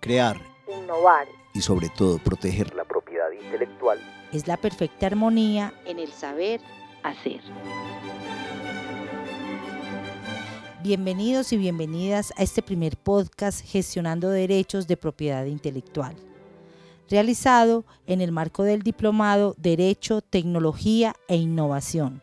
Crear, innovar y sobre todo proteger la propiedad intelectual es la perfecta armonía en el saber hacer. Bienvenidos y bienvenidas a este primer podcast Gestionando Derechos de Propiedad Intelectual, realizado en el marco del Diplomado Derecho, Tecnología e Innovación,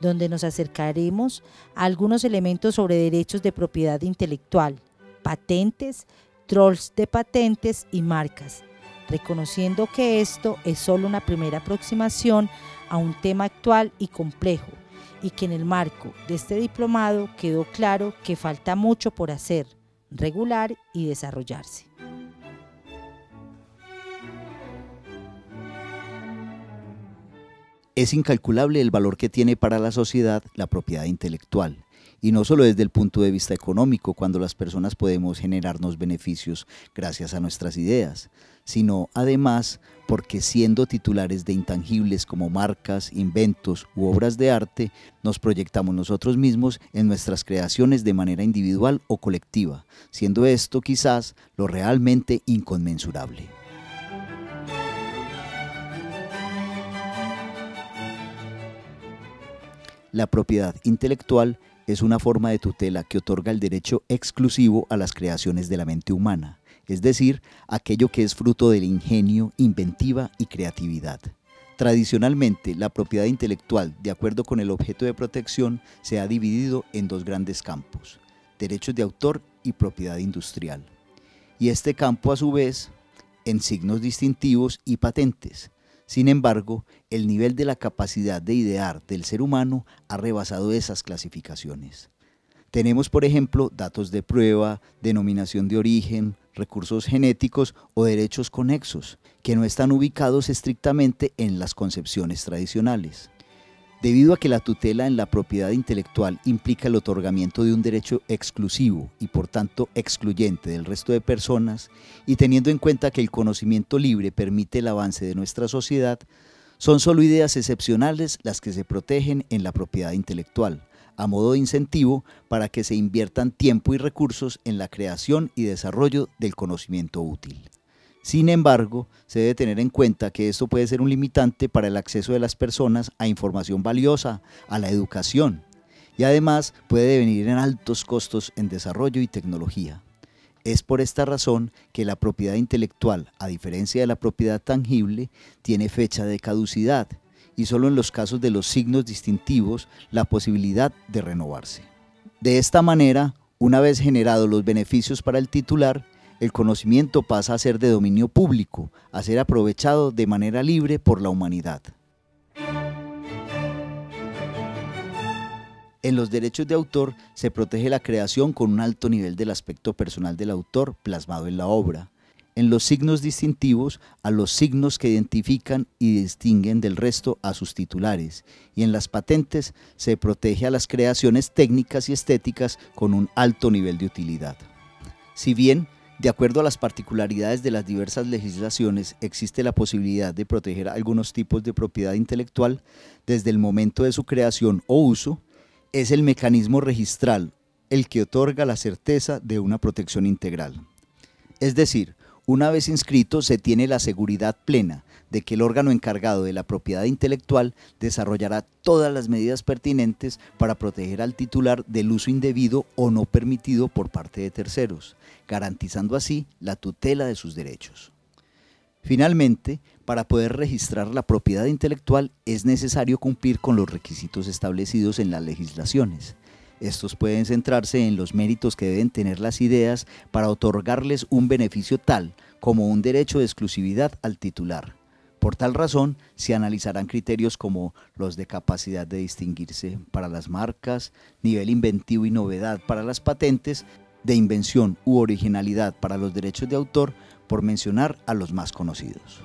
donde nos acercaremos a algunos elementos sobre derechos de propiedad intelectual, patentes, trolls de patentes y marcas, reconociendo que esto es solo una primera aproximación a un tema actual y complejo y que en el marco de este diplomado quedó claro que falta mucho por hacer, regular y desarrollarse. Es incalculable el valor que tiene para la sociedad la propiedad intelectual y no solo desde el punto de vista económico, cuando las personas podemos generarnos beneficios gracias a nuestras ideas, sino además porque siendo titulares de intangibles como marcas, inventos u obras de arte, nos proyectamos nosotros mismos en nuestras creaciones de manera individual o colectiva, siendo esto quizás lo realmente inconmensurable. La propiedad intelectual es una forma de tutela que otorga el derecho exclusivo a las creaciones de la mente humana, es decir, aquello que es fruto del ingenio, inventiva y creatividad. Tradicionalmente, la propiedad intelectual, de acuerdo con el objeto de protección, se ha dividido en dos grandes campos, derechos de autor y propiedad industrial. Y este campo, a su vez, en signos distintivos y patentes, sin embargo, el nivel de la capacidad de idear del ser humano ha rebasado esas clasificaciones. Tenemos, por ejemplo, datos de prueba, denominación de origen, recursos genéticos o derechos conexos, que no están ubicados estrictamente en las concepciones tradicionales. Debido a que la tutela en la propiedad intelectual implica el otorgamiento de un derecho exclusivo y por tanto excluyente del resto de personas, y teniendo en cuenta que el conocimiento libre permite el avance de nuestra sociedad, son solo ideas excepcionales las que se protegen en la propiedad intelectual, a modo de incentivo para que se inviertan tiempo y recursos en la creación y desarrollo del conocimiento útil. Sin embargo, se debe tener en cuenta que esto puede ser un limitante para el acceso de las personas a información valiosa, a la educación, y además puede venir en altos costos en desarrollo y tecnología. Es por esta razón que la propiedad intelectual, a diferencia de la propiedad tangible, tiene fecha de caducidad y solo en los casos de los signos distintivos la posibilidad de renovarse. De esta manera, una vez generados los beneficios para el titular, el conocimiento pasa a ser de dominio público, a ser aprovechado de manera libre por la humanidad. En los derechos de autor se protege la creación con un alto nivel del aspecto personal del autor plasmado en la obra. En los signos distintivos a los signos que identifican y distinguen del resto a sus titulares. Y en las patentes se protege a las creaciones técnicas y estéticas con un alto nivel de utilidad. Si bien de acuerdo a las particularidades de las diversas legislaciones, existe la posibilidad de proteger algunos tipos de propiedad intelectual desde el momento de su creación o uso. Es el mecanismo registral el que otorga la certeza de una protección integral. Es decir, una vez inscrito se tiene la seguridad plena de que el órgano encargado de la propiedad intelectual desarrollará todas las medidas pertinentes para proteger al titular del uso indebido o no permitido por parte de terceros, garantizando así la tutela de sus derechos. Finalmente, para poder registrar la propiedad intelectual es necesario cumplir con los requisitos establecidos en las legislaciones. Estos pueden centrarse en los méritos que deben tener las ideas para otorgarles un beneficio tal como un derecho de exclusividad al titular, por tal razón, se analizarán criterios como los de capacidad de distinguirse para las marcas, nivel inventivo y novedad para las patentes, de invención u originalidad para los derechos de autor, por mencionar a los más conocidos.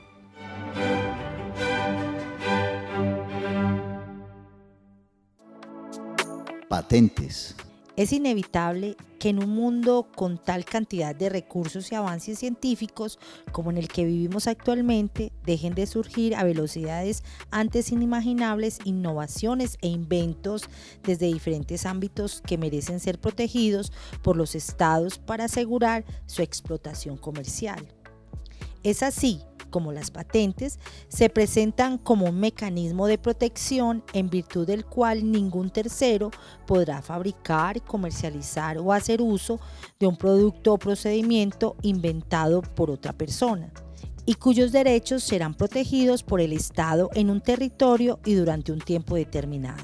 Es inevitable que en un mundo con tal cantidad de recursos y avances científicos como en el que vivimos actualmente, dejen de surgir a velocidades antes inimaginables innovaciones e inventos desde diferentes ámbitos que merecen ser protegidos por los estados para asegurar su explotación comercial. Es así como las patentes, se presentan como un mecanismo de protección en virtud del cual ningún tercero podrá fabricar, comercializar o hacer uso de un producto o procedimiento inventado por otra persona y cuyos derechos serán protegidos por el Estado en un territorio y durante un tiempo determinado.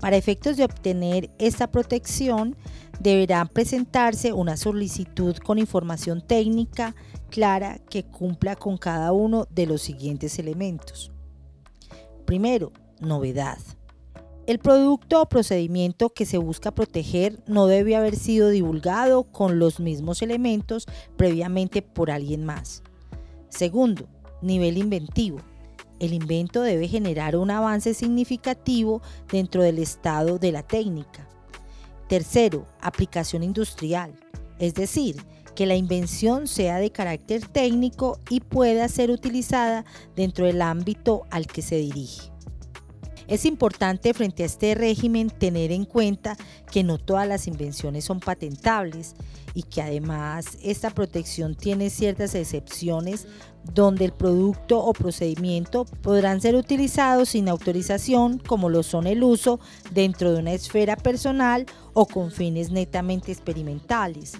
Para efectos de obtener esta protección, deberá presentarse una solicitud con información técnica clara que cumpla con cada uno de los siguientes elementos. Primero, novedad. El producto o procedimiento que se busca proteger no debe haber sido divulgado con los mismos elementos previamente por alguien más. Segundo, nivel inventivo. El invento debe generar un avance significativo dentro del estado de la técnica. Tercero, aplicación industrial. Es decir, que la invención sea de carácter técnico y pueda ser utilizada dentro del ámbito al que se dirige. Es importante frente a este régimen tener en cuenta que no todas las invenciones son patentables y que además esta protección tiene ciertas excepciones donde el producto o procedimiento podrán ser utilizados sin autorización como lo son el uso dentro de una esfera personal o con fines netamente experimentales.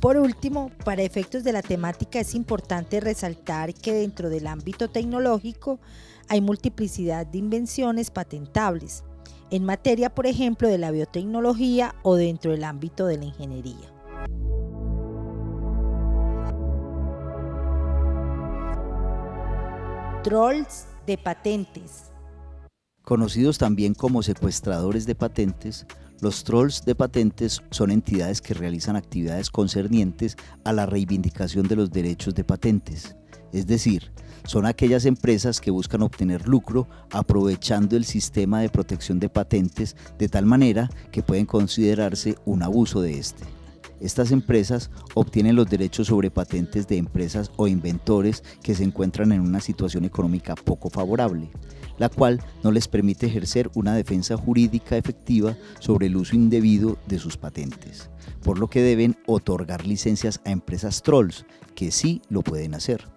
Por último, para efectos de la temática es importante resaltar que dentro del ámbito tecnológico hay multiplicidad de invenciones patentables, en materia, por ejemplo, de la biotecnología o dentro del ámbito de la ingeniería. Trolls de patentes. Conocidos también como secuestradores de patentes, los trolls de patentes son entidades que realizan actividades concernientes a la reivindicación de los derechos de patentes, es decir, son aquellas empresas que buscan obtener lucro aprovechando el sistema de protección de patentes de tal manera que pueden considerarse un abuso de este. Estas empresas obtienen los derechos sobre patentes de empresas o inventores que se encuentran en una situación económica poco favorable la cual no les permite ejercer una defensa jurídica efectiva sobre el uso indebido de sus patentes, por lo que deben otorgar licencias a empresas trolls, que sí lo pueden hacer.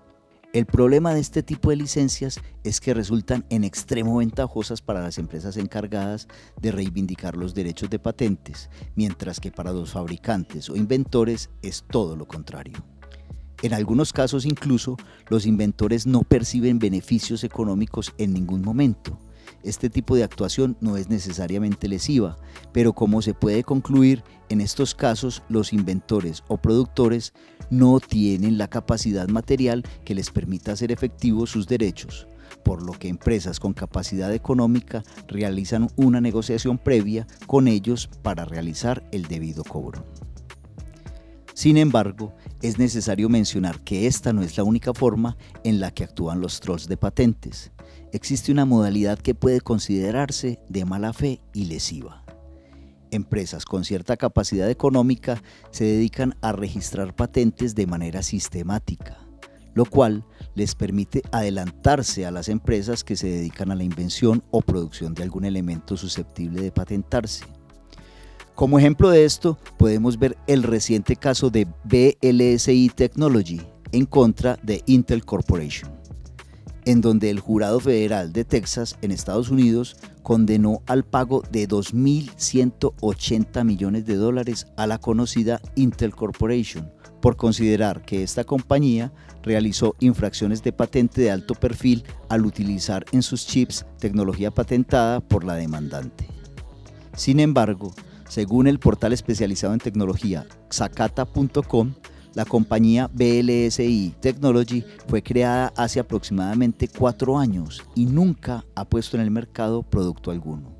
El problema de este tipo de licencias es que resultan en extremo ventajosas para las empresas encargadas de reivindicar los derechos de patentes, mientras que para los fabricantes o inventores es todo lo contrario. En algunos casos incluso los inventores no perciben beneficios económicos en ningún momento. Este tipo de actuación no es necesariamente lesiva, pero como se puede concluir, en estos casos los inventores o productores no tienen la capacidad material que les permita hacer efectivos sus derechos, por lo que empresas con capacidad económica realizan una negociación previa con ellos para realizar el debido cobro. Sin embargo, es necesario mencionar que esta no es la única forma en la que actúan los trolls de patentes. Existe una modalidad que puede considerarse de mala fe y lesiva. Empresas con cierta capacidad económica se dedican a registrar patentes de manera sistemática, lo cual les permite adelantarse a las empresas que se dedican a la invención o producción de algún elemento susceptible de patentarse. Como ejemplo de esto, podemos ver el reciente caso de BLSI Technology en contra de Intel Corporation, en donde el jurado federal de Texas en Estados Unidos condenó al pago de 2.180 millones de dólares a la conocida Intel Corporation por considerar que esta compañía realizó infracciones de patente de alto perfil al utilizar en sus chips tecnología patentada por la demandante. Sin embargo, según el portal especializado en tecnología Xacata.com, la compañía BLSI Technology fue creada hace aproximadamente cuatro años y nunca ha puesto en el mercado producto alguno.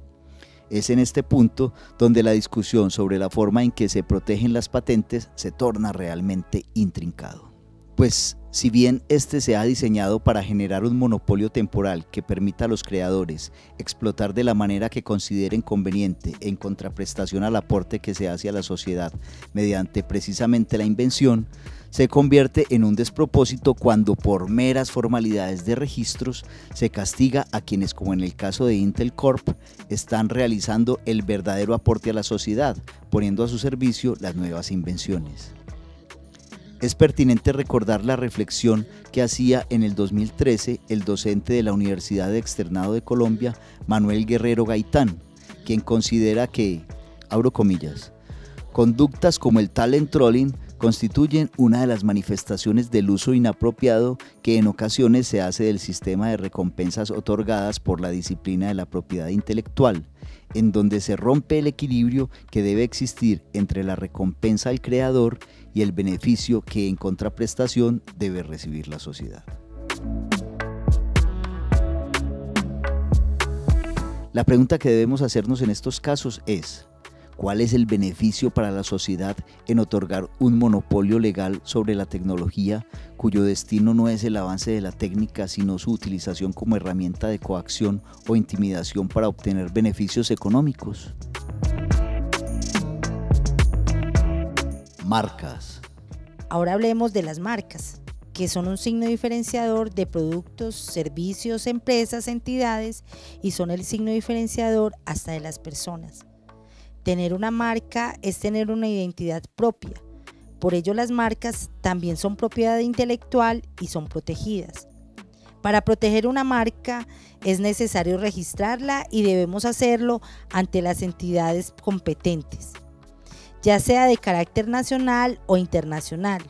Es en este punto donde la discusión sobre la forma en que se protegen las patentes se torna realmente intrincado. Pues si bien este se ha diseñado para generar un monopolio temporal que permita a los creadores explotar de la manera que consideren conveniente en contraprestación al aporte que se hace a la sociedad mediante precisamente la invención, se convierte en un despropósito cuando por meras formalidades de registros se castiga a quienes, como en el caso de Intel Corp, están realizando el verdadero aporte a la sociedad, poniendo a su servicio las nuevas invenciones. Es pertinente recordar la reflexión que hacía en el 2013 el docente de la Universidad de Externado de Colombia, Manuel Guerrero Gaitán, quien considera que, abro comillas, conductas como el talent trolling constituyen una de las manifestaciones del uso inapropiado que en ocasiones se hace del sistema de recompensas otorgadas por la disciplina de la propiedad intelectual, en donde se rompe el equilibrio que debe existir entre la recompensa al creador y el beneficio que en contraprestación debe recibir la sociedad. La pregunta que debemos hacernos en estos casos es, ¿Cuál es el beneficio para la sociedad en otorgar un monopolio legal sobre la tecnología cuyo destino no es el avance de la técnica, sino su utilización como herramienta de coacción o intimidación para obtener beneficios económicos? Marcas. Ahora hablemos de las marcas, que son un signo diferenciador de productos, servicios, empresas, entidades y son el signo diferenciador hasta de las personas. Tener una marca es tener una identidad propia. Por ello las marcas también son propiedad intelectual y son protegidas. Para proteger una marca es necesario registrarla y debemos hacerlo ante las entidades competentes, ya sea de carácter nacional o internacional.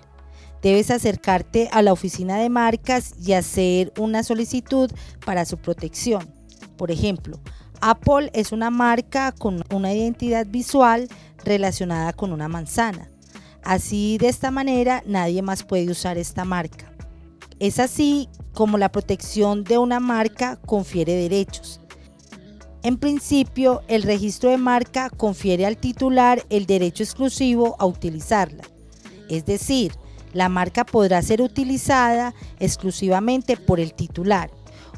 Debes acercarte a la oficina de marcas y hacer una solicitud para su protección. Por ejemplo, Apple es una marca con una identidad visual relacionada con una manzana. Así de esta manera nadie más puede usar esta marca. Es así como la protección de una marca confiere derechos. En principio, el registro de marca confiere al titular el derecho exclusivo a utilizarla. Es decir, la marca podrá ser utilizada exclusivamente por el titular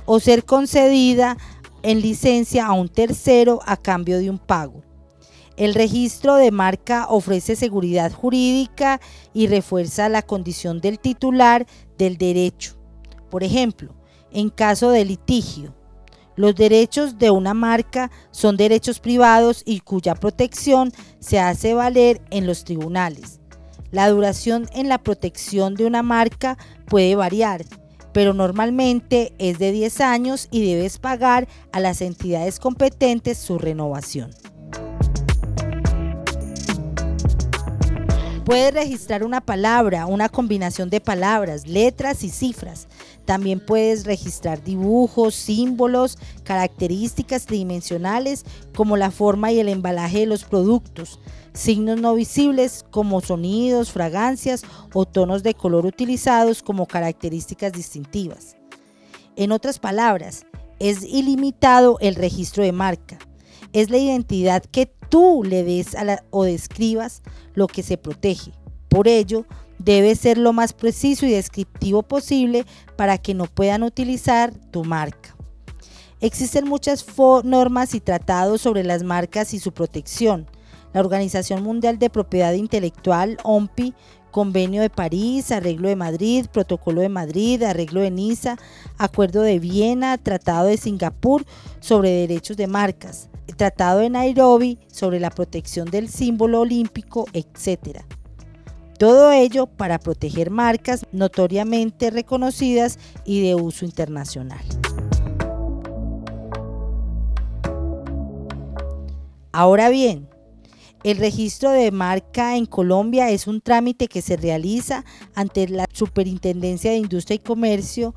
o ser concedida en licencia a un tercero a cambio de un pago. El registro de marca ofrece seguridad jurídica y refuerza la condición del titular del derecho. Por ejemplo, en caso de litigio, los derechos de una marca son derechos privados y cuya protección se hace valer en los tribunales. La duración en la protección de una marca puede variar, pero normalmente es de 10 años y debes pagar a las entidades competentes su renovación. Puedes registrar una palabra, una combinación de palabras, letras y cifras. También puedes registrar dibujos, símbolos, características tridimensionales como la forma y el embalaje de los productos, signos no visibles como sonidos, fragancias o tonos de color utilizados como características distintivas. En otras palabras, es ilimitado el registro de marca. Es la identidad que tú le des o describas lo que se protege. Por ello, debe ser lo más preciso y descriptivo posible para que no puedan utilizar tu marca. Existen muchas normas y tratados sobre las marcas y su protección. La Organización Mundial de Propiedad Intelectual, OMPI, Convenio de París, Arreglo de Madrid, Protocolo de Madrid, Arreglo de Niza, Acuerdo de Viena, Tratado de Singapur sobre derechos de marcas, Tratado de Nairobi sobre la protección del símbolo olímpico, etc. Todo ello para proteger marcas notoriamente reconocidas y de uso internacional. Ahora bien, el registro de marca en Colombia es un trámite que se realiza ante la Superintendencia de Industria y Comercio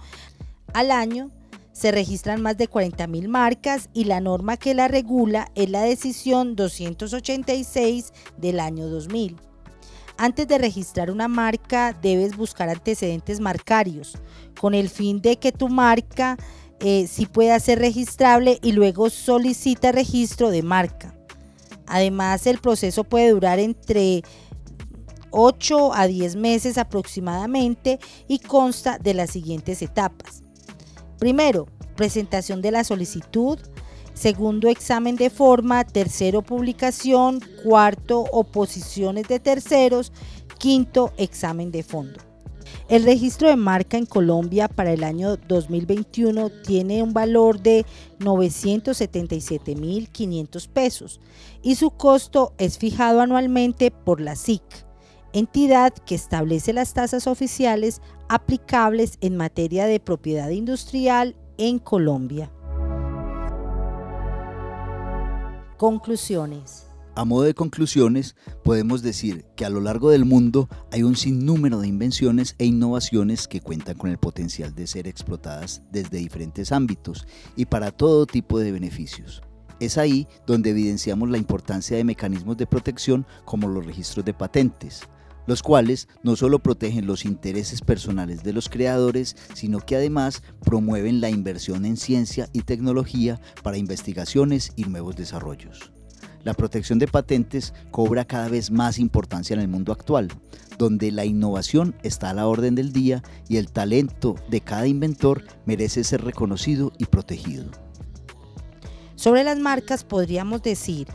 al año. Se registran más de 40.000 marcas y la norma que la regula es la decisión 286 del año 2000. Antes de registrar una marca debes buscar antecedentes marcarios con el fin de que tu marca eh, sí pueda ser registrable y luego solicita registro de marca. Además, el proceso puede durar entre 8 a 10 meses aproximadamente y consta de las siguientes etapas. Primero, presentación de la solicitud. Segundo, examen de forma. Tercero, publicación. Cuarto, oposiciones de terceros. Quinto, examen de fondo. El registro de marca en Colombia para el año 2021 tiene un valor de 977.500 pesos y su costo es fijado anualmente por la SIC, entidad que establece las tasas oficiales aplicables en materia de propiedad industrial en Colombia. Conclusiones. A modo de conclusiones, podemos decir que a lo largo del mundo hay un sinnúmero de invenciones e innovaciones que cuentan con el potencial de ser explotadas desde diferentes ámbitos y para todo tipo de beneficios. Es ahí donde evidenciamos la importancia de mecanismos de protección como los registros de patentes, los cuales no solo protegen los intereses personales de los creadores, sino que además promueven la inversión en ciencia y tecnología para investigaciones y nuevos desarrollos. La protección de patentes cobra cada vez más importancia en el mundo actual, donde la innovación está a la orden del día y el talento de cada inventor merece ser reconocido y protegido. Sobre las marcas podríamos decir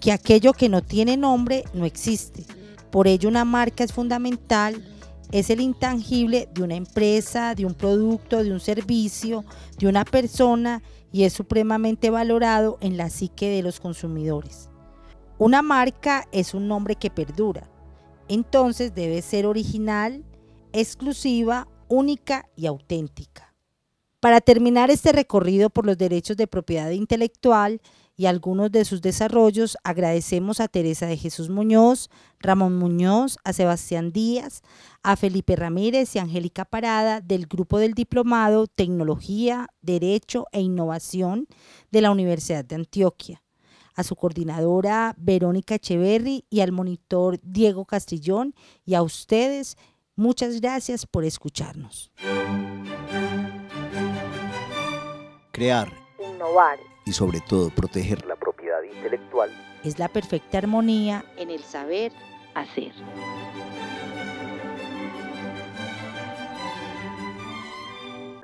que aquello que no tiene nombre no existe. Por ello una marca es fundamental, es el intangible de una empresa, de un producto, de un servicio, de una persona y es supremamente valorado en la psique de los consumidores. Una marca es un nombre que perdura, entonces debe ser original, exclusiva, única y auténtica. Para terminar este recorrido por los derechos de propiedad intelectual y algunos de sus desarrollos, agradecemos a Teresa de Jesús Muñoz, Ramón Muñoz, a Sebastián Díaz, a Felipe Ramírez y Angélica Parada del Grupo del Diplomado Tecnología, Derecho e Innovación de la Universidad de Antioquia, a su coordinadora Verónica Echeverry y al monitor Diego Castrillón y a ustedes, muchas gracias por escucharnos. Crear, Innovar y sobre todo proteger la propiedad intelectual Es la perfecta armonía en el saber hacer.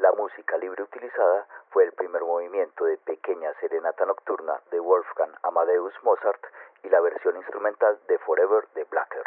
La música libre utilizada fue el primer movimiento de Pequeña Serenata Nocturna de Wolfgang Amadeus Mozart y la versión instrumental de Forever de Blacker.